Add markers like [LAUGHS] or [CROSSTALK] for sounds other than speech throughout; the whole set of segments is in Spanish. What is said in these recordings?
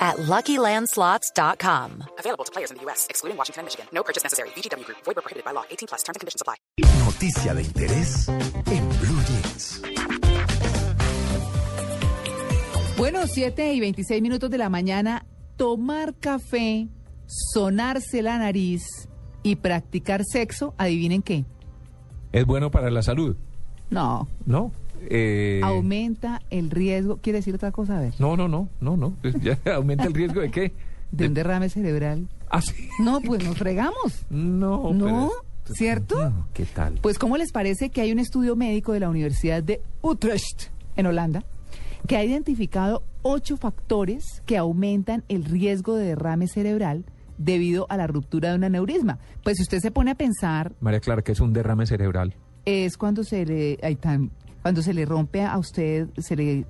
at LuckyLandSlots.com. Available to players in the U.S., excluding Washington and Michigan. No purchase necessary. VGW Group. Void prohibited by law. 18 plus. Terms and conditions apply. Noticia de interés en Blue Jeans. Bueno, 7 y 26 minutos de la mañana, tomar café, sonarse la nariz y practicar sexo, adivinen qué. Es bueno para la salud, No, ¿no? Eh, aumenta el riesgo, ¿quiere decir otra cosa? A ver, no, no, no, no, no. Pues ya [LAUGHS] aumenta el riesgo de qué? de un derrame cerebral. Ah, sí. No, pues nos fregamos. No, No, pero- ¿cierto? No, ¿Qué tal? Pues, ¿cómo les parece que hay un estudio médico de la Universidad de Utrecht, en Holanda, que ha identificado ocho factores que aumentan el riesgo de derrame cerebral debido a la ruptura de un aneurisma? Pues, si usted se pone a pensar, María Clara, que es un derrame cerebral. es cuando se le ay, tan- cuando se le rompe a usted, se le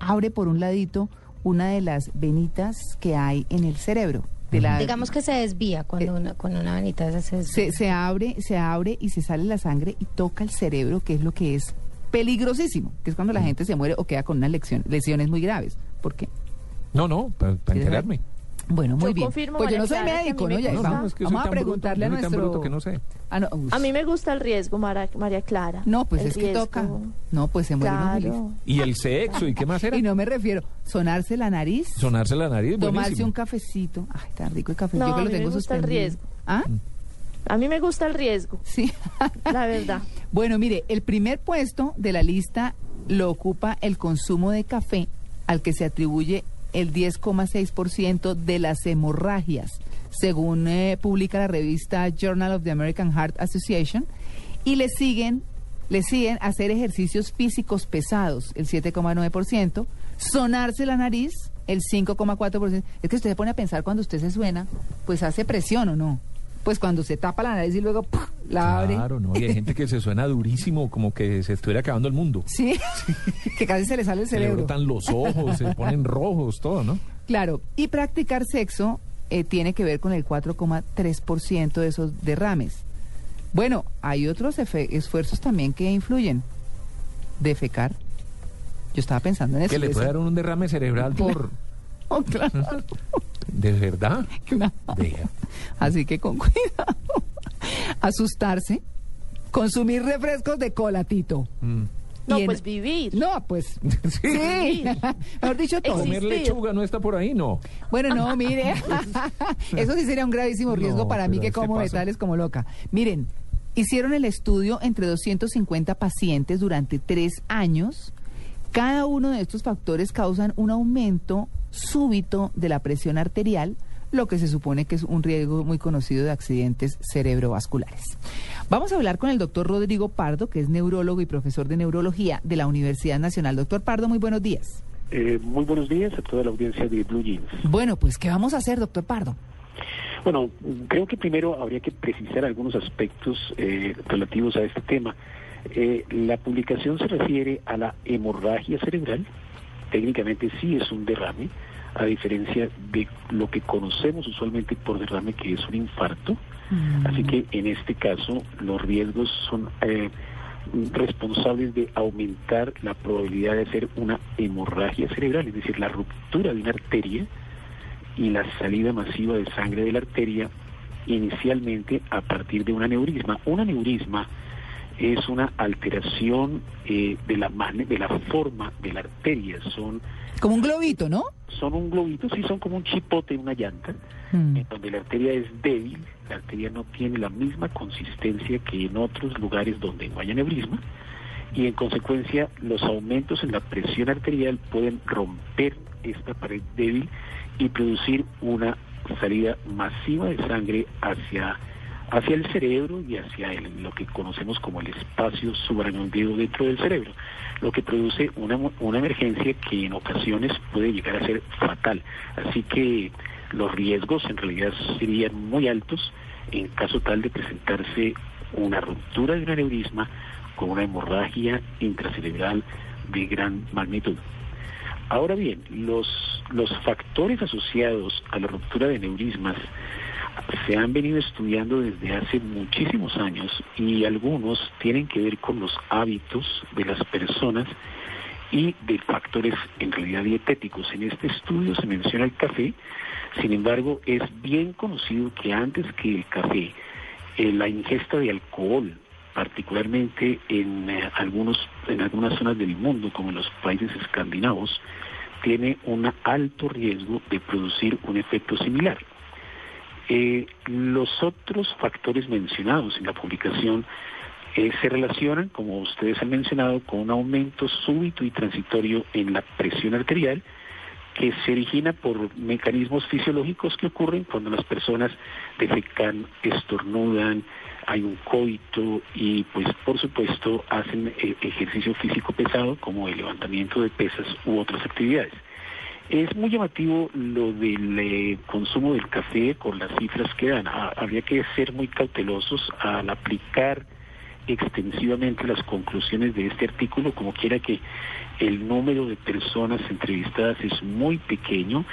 abre por un ladito una de las venitas que hay en el cerebro. De la, Digamos que se desvía cuando una, con una venita se desvía. se, se abre, se abre y se sale la sangre y toca el cerebro, que es lo que es peligrosísimo, que es cuando la gente se muere o queda con unas lección- lesiones muy graves. ¿Por qué? No, no, para, para ¿Quieres enterarme. Bueno, muy Yo bien. confirmo, pues yo no soy Clara, médico, mí ¿no? me Ya, gusta. vamos, No, es que soy vamos a bruto, preguntarle a nuestro... bruto que no sé. Ah, no. A mí me gusta el riesgo, Mara- María Clara. No, pues El es que toca. No, pues se muere. Claro. ¿Y el sexo? ¿Y qué más era? Y no me refiero, sonarse la nariz, Sonarse la nariz, tomarse buenísimo. un cafecito. Ay, tan rico el café. No, Yo que a lo mí me tengo gusta el suspendido. riesgo. ¿Ah? A mí me gusta el riesgo, Sí. [LAUGHS] la verdad. bueno, mire, el primer puesto de la lista lo ocupa el consumo de café, al que se atribuye el 10,6% de las hemorragias, según eh, publica la revista Journal of the American Heart Association, y le siguen, le siguen hacer ejercicios físicos pesados, el 7,9%, sonarse la nariz, el 5,4%. Es que usted se pone a pensar cuando usted se suena, pues hace presión o no. Pues cuando se tapa la nariz y luego. La abre. Claro, ¿no? Y hay gente que se suena durísimo, como que se estuviera acabando el mundo. Sí, [LAUGHS] que casi se le sale el Se le cerebro. brotan los ojos, se ponen rojos, todo, ¿no? Claro, y practicar sexo eh, tiene que ver con el 4,3% de esos derrames. Bueno, hay otros esfuerzos también que influyen. Defecar. Yo estaba pensando en eso. Que le puede dar un derrame cerebral por... [LAUGHS] Oh, claro, [LAUGHS] ¿De verdad? claro. Deja. Así que con cuidado. Asustarse. Consumir refrescos de cola, Tito. Mm. No, en- pues vivir. No, pues [LAUGHS] sí. [LAUGHS] Mejor dicho, todo. ¿Comer lechuga no está por ahí? No. Bueno, no, [LAUGHS] mire, eso sí sería un gravísimo riesgo No, para mí que ¿qué como pasa? metales como loca. Miren, hicieron el estudio entre 250 pacientes durante tres años. Cada uno de estos factores causan un aumento súbito de la presión arterial, lo que se supone que es un riesgo muy conocido de accidentes cerebrovasculares. Vamos a hablar con el doctor Rodrigo Pardo, que es neurólogo y profesor de neurología de la Universidad Nacional. Doctor Pardo, muy buenos días. Eh, muy buenos días a toda la audiencia de Blue Jeans. Bueno, pues, ¿qué vamos a hacer, doctor Pardo? Bueno, creo que primero habría que precisar algunos aspectos eh, relativos a este tema. Eh, la publicación se refiere a la hemorragia cerebral. Técnicamente sí es un derrame, a diferencia de lo que conocemos usualmente por derrame, que es un infarto. Así que en este caso los riesgos son eh, responsables de aumentar la probabilidad de hacer una hemorragia cerebral, es decir, la ruptura de una arteria y la salida masiva de sangre de la arteria inicialmente a partir de un aneurisma. Un aneurisma es una alteración eh, de la de la forma de la arteria. Son Como un globito, ¿no? son un globito, sí, son como un chipote, una llanta, Mm. en donde la arteria es débil, la arteria no tiene la misma consistencia que en otros lugares donde no hay aneurisma, y en consecuencia los aumentos en la presión arterial pueden romper esta pared débil y producir una salida masiva de sangre hacia, hacia el cerebro y hacia el- lo que conocemos como el espacio subaracnoideo dentro del cerebro, lo que produce una, una emergencia que en ocasiones puede llegar a ser fatal. Así que los riesgos en realidad serían muy altos en caso tal de presentarse una ruptura de un aneurisma con una hemorragia intracerebral de gran magnitud. Ahora bien, los, los factores asociados a la ruptura de aneurismas se han venido estudiando desde hace muchísimos años y algunos tienen que ver con los hábitos de las personas y de factores en realidad dietéticos. En este estudio se menciona el café, sin embargo es bien conocido que antes que el café, eh, la ingesta de alcohol, particularmente en eh, algunos en algunas zonas del mundo como en los países escandinavos, tiene un alto riesgo de producir un efecto similar. Eh, los otros factores mencionados en la publicación eh, se relacionan, como ustedes han mencionado, con un aumento súbito y transitorio en la presión arterial que se origina por mecanismos fisiológicos que ocurren cuando las personas defecan, estornudan, hay un coito y pues por supuesto hacen eh, ejercicio físico pesado como el levantamiento de pesas u otras actividades. Es muy llamativo lo del eh, consumo del café con las cifras que dan. Habría que ser muy cautelosos al aplicar extensivamente las conclusiones de este artículo, como quiera que el número de personas entrevistadas es muy pequeño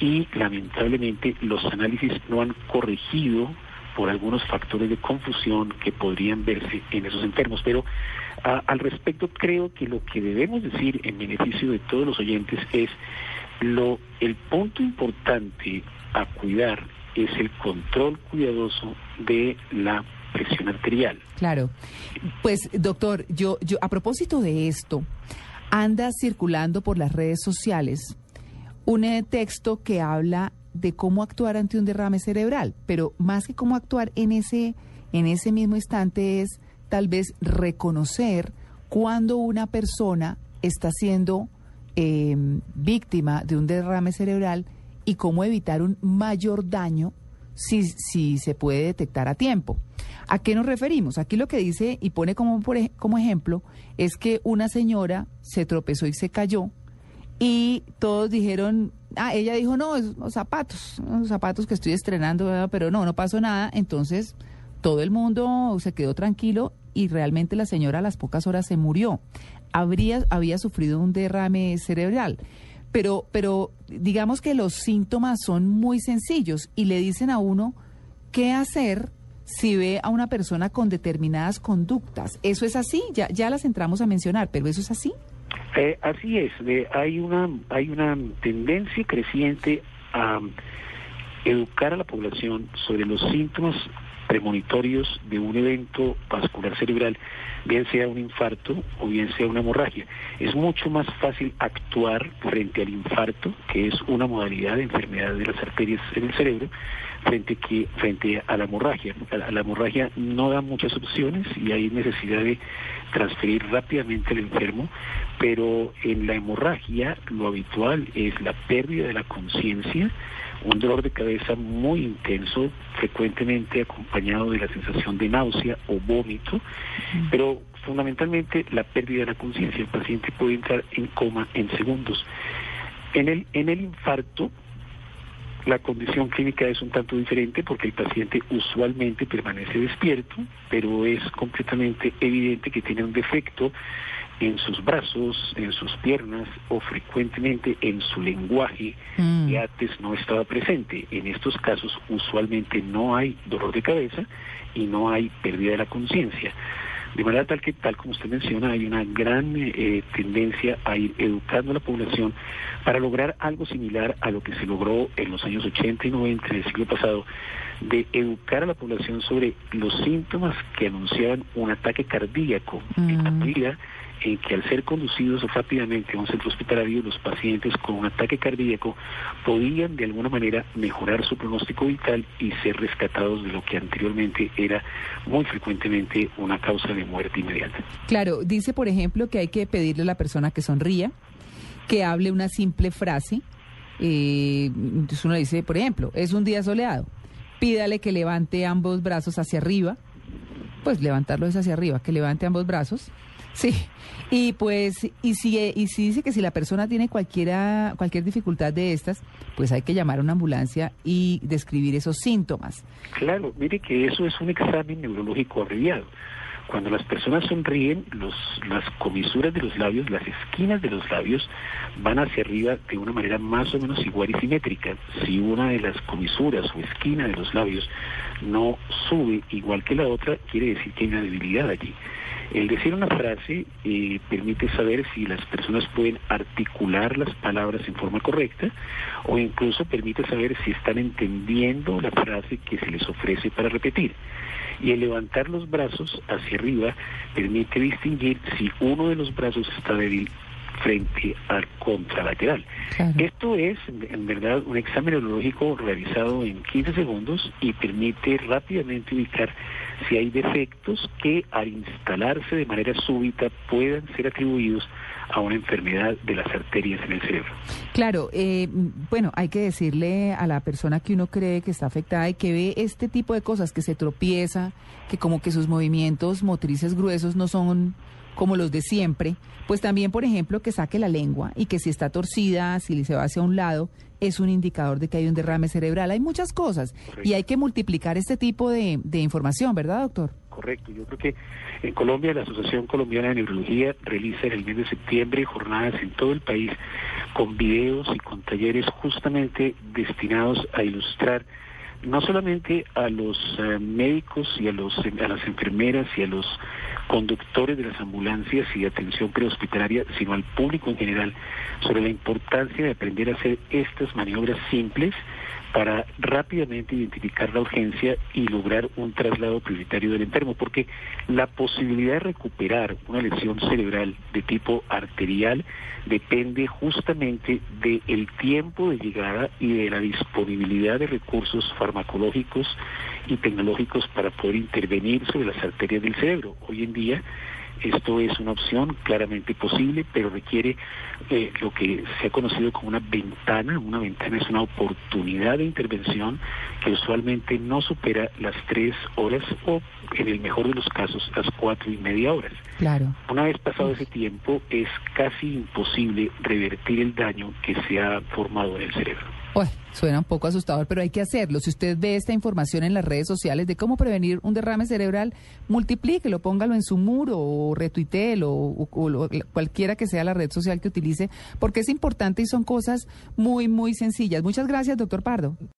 y lamentablemente los análisis no han corregido por algunos factores de confusión que podrían verse en esos enfermos. Pero al respecto creo que lo que debemos decir en beneficio de todos los oyentes es lo el punto importante a cuidar es el control cuidadoso de la presión arterial. Claro. Pues, doctor, yo, yo a propósito de esto, anda circulando por las redes sociales un eh, texto que habla de cómo actuar ante un derrame cerebral, pero más que cómo actuar en ese, en ese mismo instante es tal vez reconocer cuando una persona está siendo eh, víctima de un derrame cerebral y cómo evitar un mayor daño si, si se puede detectar a tiempo. ¿A qué nos referimos? Aquí lo que dice y pone como, como ejemplo es que una señora se tropezó y se cayó y todos dijeron, ah, ella dijo, no, los zapatos, los zapatos que estoy estrenando, pero no, no pasó nada. Entonces todo el mundo se quedó tranquilo y realmente la señora a las pocas horas se murió. Habría, había sufrido un derrame cerebral. Pero, pero digamos que los síntomas son muy sencillos y le dicen a uno qué hacer si ve a una persona con determinadas conductas. ¿Eso es así? Ya, ya las entramos a mencionar, pero ¿eso es así? Eh, así es. hay, una, hay una tendencia creciente a educar a la población sobre los síntomas premonitorios de un evento vascular cerebral, bien sea un infarto o bien sea una hemorragia. Es mucho más fácil actuar frente al infarto, que es una modalidad de enfermedad de las arterias en el cerebro, frente, que, frente a la hemorragia. La hemorragia no da muchas opciones y hay necesidad de transferir rápidamente al enfermo, pero en la hemorragia lo habitual es la pérdida de la conciencia, un dolor de cabeza muy intenso, frecuentemente acompañado de la sensación de náusea o vómito, pero fundamentalmente la pérdida de la conciencia. El paciente puede entrar en coma en segundos. En el, en el infarto, la condición clínica es un tanto diferente porque el paciente usualmente permanece despierto, pero es completamente evidente que tiene un defecto en sus brazos, en sus piernas o frecuentemente en su lenguaje Mm. que antes no estaba presente. En estos casos usualmente no hay dolor de cabeza y no hay pérdida de la conciencia. De manera tal que, tal como usted menciona, hay una gran eh, tendencia a ir educando a la población para lograr algo similar a lo que se logró en los años 80 y 90 del siglo pasado, de educar a la población sobre los síntomas que anunciaban un ataque cardíaco en la Mm. medida en que al ser conducidos rápidamente a un centro hospitalario, los pacientes con un ataque cardíaco podían de alguna manera mejorar su pronóstico vital y ser rescatados de lo que anteriormente era muy frecuentemente una causa de muerte inmediata. Claro, dice, por ejemplo, que hay que pedirle a la persona que sonría, que hable una simple frase. Eh, entonces uno dice, por ejemplo, es un día soleado. Pídale que levante ambos brazos hacia arriba. Pues levantarlos hacia arriba, que levante ambos brazos. Sí, y pues, y si, y si dice que si la persona tiene cualquiera, cualquier dificultad de estas, pues hay que llamar a una ambulancia y describir esos síntomas. Claro, mire que eso es un examen neurológico abreviado. Cuando las personas sonríen, los, las comisuras de los labios, las esquinas de los labios, van hacia arriba de una manera más o menos igual y simétrica. Si una de las comisuras o esquina de los labios no sube igual que la otra, quiere decir que hay una debilidad allí. El decir una frase eh, permite saber si las personas pueden articular las palabras en forma correcta o incluso permite saber si están entendiendo la frase que se les ofrece para repetir. Y el levantar los brazos hacia arriba permite distinguir si uno de los brazos está débil frente al contralateral. Esto es, en verdad, un examen neurológico realizado en 15 segundos y permite rápidamente ubicar si hay defectos que al instalarse de manera súbita puedan ser atribuidos a una enfermedad de las arterias en el cerebro. Claro, eh, bueno, hay que decirle a la persona que uno cree que está afectada y que ve este tipo de cosas, que se tropieza, que como que sus movimientos motrices gruesos no son como los de siempre, pues también, por ejemplo, que saque la lengua y que si está torcida, si se va hacia un lado, es un indicador de que hay un derrame cerebral. Hay muchas cosas y hay que multiplicar este tipo de, de información, ¿verdad, doctor? Correcto, yo creo que en Colombia la Asociación Colombiana de Neurología realiza en el mes de septiembre jornadas en todo el país con videos y con talleres justamente destinados a ilustrar no solamente a los eh, médicos y a, los, a las enfermeras y a los conductores de las ambulancias y atención prehospitalaria, sino al público en general, sobre la importancia de aprender a hacer estas maniobras simples para rápidamente identificar la urgencia y lograr un traslado prioritario del enfermo, porque la posibilidad de recuperar una lesión cerebral de tipo arterial depende justamente del tiempo de llegada y de la disponibilidad de recursos farmacológicos y tecnológicos para poder intervenir sobre las arterias del cerebro. Hoy en día esto es una opción claramente posible, pero requiere eh, lo que se ha conocido como una ventana. Una ventana es una oportunidad de intervención que usualmente no supera las tres horas o, en el mejor de los casos, las cuatro y media horas. Claro. Una vez pasado ese tiempo, es casi imposible revertir el daño que se ha formado en el cerebro. Uy, suena un poco asustador, pero hay que hacerlo. Si usted ve esta información en las redes sociales de cómo prevenir un derrame cerebral, multiplíquelo, póngalo en su muro o retuitelo o, o, cualquiera que sea la red social que utilice, porque es importante y son cosas muy, muy sencillas. Muchas gracias, doctor Pardo.